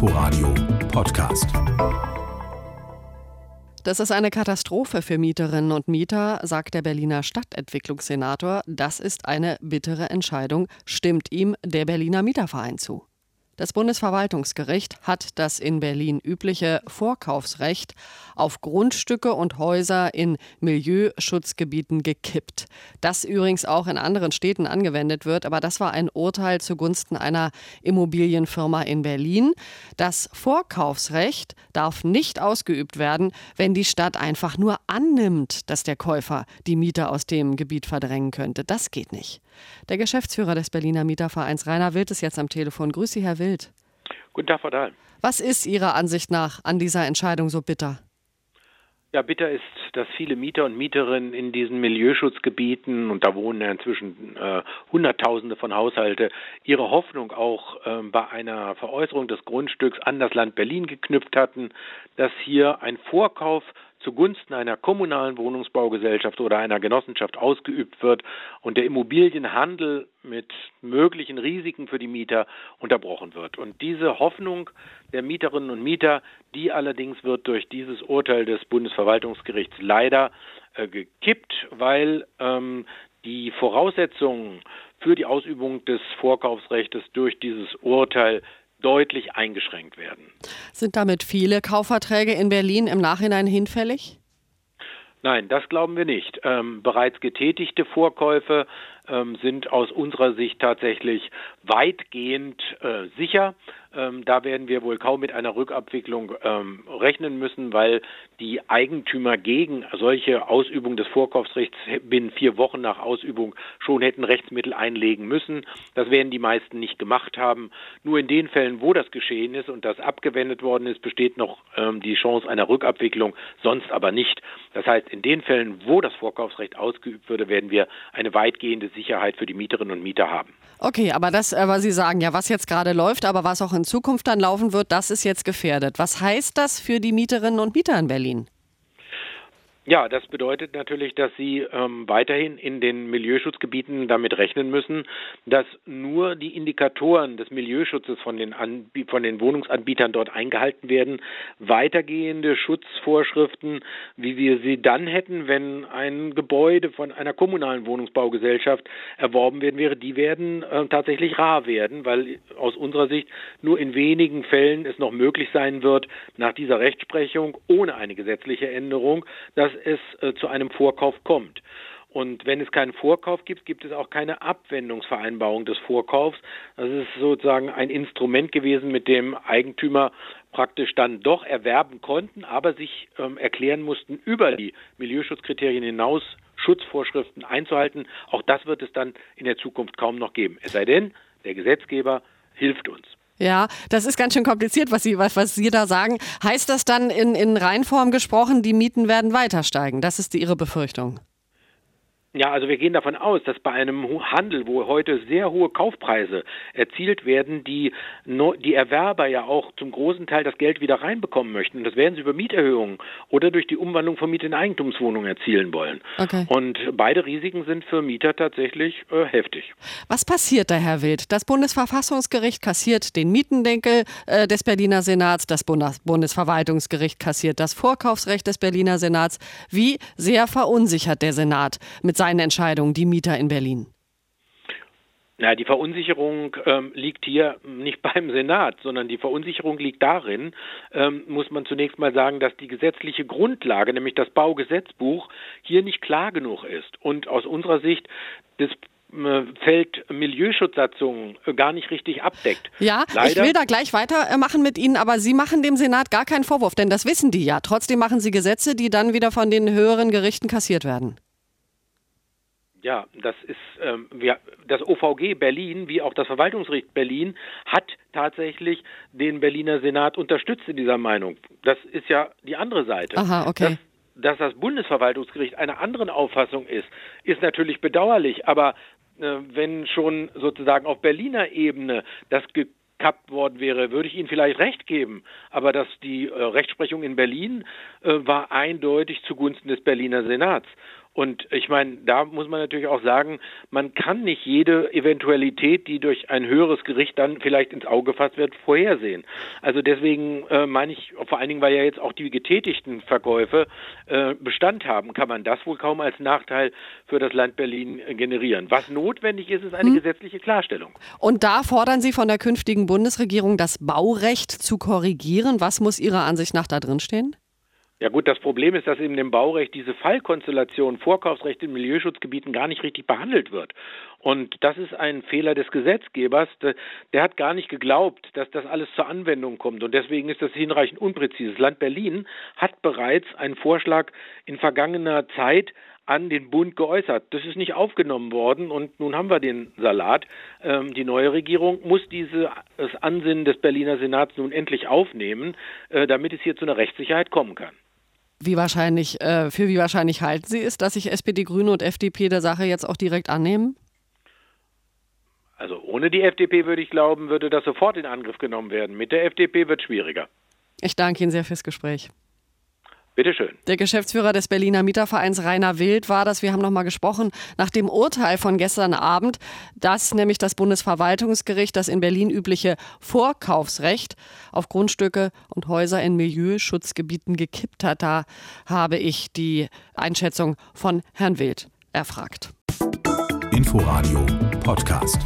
Inforadio Podcast. Das ist eine Katastrophe für Mieterinnen und Mieter, sagt der Berliner Stadtentwicklungssenator. Das ist eine bittere Entscheidung, stimmt ihm der Berliner Mieterverein zu. Das Bundesverwaltungsgericht hat das in Berlin übliche Vorkaufsrecht auf Grundstücke und Häuser in Milieuschutzgebieten gekippt. Das übrigens auch in anderen Städten angewendet wird, aber das war ein Urteil zugunsten einer Immobilienfirma in Berlin. Das Vorkaufsrecht darf nicht ausgeübt werden, wenn die Stadt einfach nur annimmt, dass der Käufer die Mieter aus dem Gebiet verdrängen könnte. Das geht nicht. Der Geschäftsführer des Berliner Mietervereins Rainer Wild ist jetzt am Telefon. Grüße Herr Wild. Guten Tag, Frau Dahl. Was ist Ihrer Ansicht nach an dieser Entscheidung so bitter? Ja, bitter ist, dass viele Mieter und Mieterinnen in diesen Milieuschutzgebieten, und da wohnen ja inzwischen äh, Hunderttausende von Haushalte, ihre Hoffnung auch äh, bei einer Veräußerung des Grundstücks an das Land Berlin geknüpft hatten, dass hier ein Vorkauf zugunsten einer kommunalen Wohnungsbaugesellschaft oder einer Genossenschaft ausgeübt wird und der Immobilienhandel mit möglichen Risiken für die Mieter unterbrochen wird. Und diese Hoffnung der Mieterinnen und Mieter, die allerdings wird durch dieses Urteil des Bundesverwaltungsgerichts leider äh, gekippt, weil ähm, die Voraussetzungen für die Ausübung des Vorkaufsrechts durch dieses Urteil deutlich eingeschränkt werden. Sind damit viele Kaufverträge in Berlin im Nachhinein hinfällig? Nein, das glauben wir nicht. Ähm, bereits getätigte Vorkäufe ähm, sind aus unserer Sicht tatsächlich weitgehend äh, sicher. Ähm, da werden wir wohl kaum mit einer Rückabwicklung ähm, rechnen müssen, weil die Eigentümer gegen solche Ausübung des Vorkaufsrechts binnen vier Wochen nach Ausübung schon hätten Rechtsmittel einlegen müssen. Das werden die meisten nicht gemacht haben. Nur in den Fällen, wo das geschehen ist und das abgewendet worden ist, besteht noch ähm, die Chance einer Rückabwicklung, sonst aber nicht. Das heißt, in den Fällen, wo das Vorkaufsrecht ausgeübt würde, werden wir eine weitgehende Sicherheit für die Mieterinnen und Mieter haben. Okay, aber das, aber Sie sagen ja, was jetzt gerade läuft, aber was auch in Zukunft dann laufen wird, das ist jetzt gefährdet. Was heißt das für die Mieterinnen und Mieter in Berlin? Ja, das bedeutet natürlich, dass Sie ähm, weiterhin in den Milieuschutzgebieten damit rechnen müssen, dass nur die Indikatoren des Milieuschutzes von den, Anb von den Wohnungsanbietern dort eingehalten werden. Weitergehende Schutzvorschriften, wie wir sie dann hätten, wenn ein Gebäude von einer kommunalen Wohnungsbaugesellschaft erworben werden wäre, die werden äh, tatsächlich rar werden, weil aus unserer Sicht nur in wenigen Fällen es noch möglich sein wird, nach dieser Rechtsprechung ohne eine gesetzliche Änderung, dass es äh, zu einem Vorkauf kommt. Und wenn es keinen Vorkauf gibt, gibt es auch keine Abwendungsvereinbarung des Vorkaufs. Das ist sozusagen ein Instrument gewesen, mit dem Eigentümer praktisch dann doch erwerben konnten, aber sich ähm, erklären mussten, über die Milieuschutzkriterien hinaus Schutzvorschriften einzuhalten. Auch das wird es dann in der Zukunft kaum noch geben. Es sei denn, der Gesetzgeber hilft uns. Ja, das ist ganz schön kompliziert, was Sie, was, was Sie da sagen. Heißt das dann in, in Reinform gesprochen, die Mieten werden weiter steigen? Das ist Ihre Befürchtung. Ja, also wir gehen davon aus, dass bei einem Handel, wo heute sehr hohe Kaufpreise erzielt werden, die, die Erwerber ja auch zum großen Teil das Geld wieder reinbekommen möchten. Und das werden sie über Mieterhöhungen oder durch die Umwandlung von Miete in Eigentumswohnungen erzielen wollen. Okay. Und beide Risiken sind für Mieter tatsächlich äh, heftig. Was passiert da, Herr Wild? Das Bundesverfassungsgericht kassiert den Mietendenkel äh, des Berliner Senats, das Bundes Bundesverwaltungsgericht kassiert das Vorkaufsrecht des Berliner Senats. Wie sehr verunsichert der Senat mit seine Entscheidung, die Mieter in Berlin? Na, die Verunsicherung ähm, liegt hier nicht beim Senat, sondern die Verunsicherung liegt darin, ähm, muss man zunächst mal sagen, dass die gesetzliche Grundlage, nämlich das Baugesetzbuch, hier nicht klar genug ist und aus unserer Sicht das äh, Feld Milieuschutzsatzungen äh, gar nicht richtig abdeckt. Ja, Leider. ich will da gleich weitermachen mit Ihnen, aber Sie machen dem Senat gar keinen Vorwurf, denn das wissen die ja. Trotzdem machen Sie Gesetze, die dann wieder von den höheren Gerichten kassiert werden. Ja, das ist ähm, wir, das OVG Berlin wie auch das Verwaltungsgericht Berlin hat tatsächlich den Berliner Senat unterstützt in dieser Meinung. Das ist ja die andere Seite. Aha, okay. Dass, dass das Bundesverwaltungsgericht einer anderen Auffassung ist, ist natürlich bedauerlich, aber äh, wenn schon sozusagen auf Berliner Ebene das gekappt worden wäre, würde ich Ihnen vielleicht recht geben. Aber dass die äh, Rechtsprechung in Berlin äh, war eindeutig zugunsten des Berliner Senats. Und ich meine, da muss man natürlich auch sagen, man kann nicht jede Eventualität, die durch ein höheres Gericht dann vielleicht ins Auge gefasst wird, vorhersehen. Also deswegen äh, meine ich, vor allen Dingen, weil ja jetzt auch die getätigten Verkäufe äh, Bestand haben, kann man das wohl kaum als Nachteil für das Land Berlin äh, generieren. Was notwendig ist, ist eine hm. gesetzliche Klarstellung. Und da fordern Sie von der künftigen Bundesregierung, das Baurecht zu korrigieren. Was muss Ihrer Ansicht nach da drin stehen? Ja gut, das Problem ist, dass eben im Baurecht diese Fallkonstellation Vorkaufsrecht in Milieuschutzgebieten gar nicht richtig behandelt wird. Und das ist ein Fehler des Gesetzgebers. Der hat gar nicht geglaubt, dass das alles zur Anwendung kommt. Und deswegen ist das hinreichend unpräzise. Das Land Berlin hat bereits einen Vorschlag in vergangener Zeit an den Bund geäußert. Das ist nicht aufgenommen worden und nun haben wir den Salat. Ähm, die neue Regierung muss dieses Ansinnen des Berliner Senats nun endlich aufnehmen, äh, damit es hier zu einer Rechtssicherheit kommen kann. Wie wahrscheinlich, äh, für wie wahrscheinlich halten Sie es, dass sich SPD, Grüne und FDP der Sache jetzt auch direkt annehmen? Also ohne die FDP würde ich glauben, würde das sofort in Angriff genommen werden. Mit der FDP wird es schwieriger. Ich danke Ihnen sehr fürs Gespräch. Bitte schön. Der Geschäftsführer des Berliner Mietervereins Rainer Wild war das. Wir haben noch mal gesprochen nach dem Urteil von gestern Abend, dass nämlich das Bundesverwaltungsgericht das in Berlin übliche Vorkaufsrecht auf Grundstücke und Häuser in Milieuschutzgebieten gekippt hat. Da habe ich die Einschätzung von Herrn Wild erfragt. Inforadio Podcast.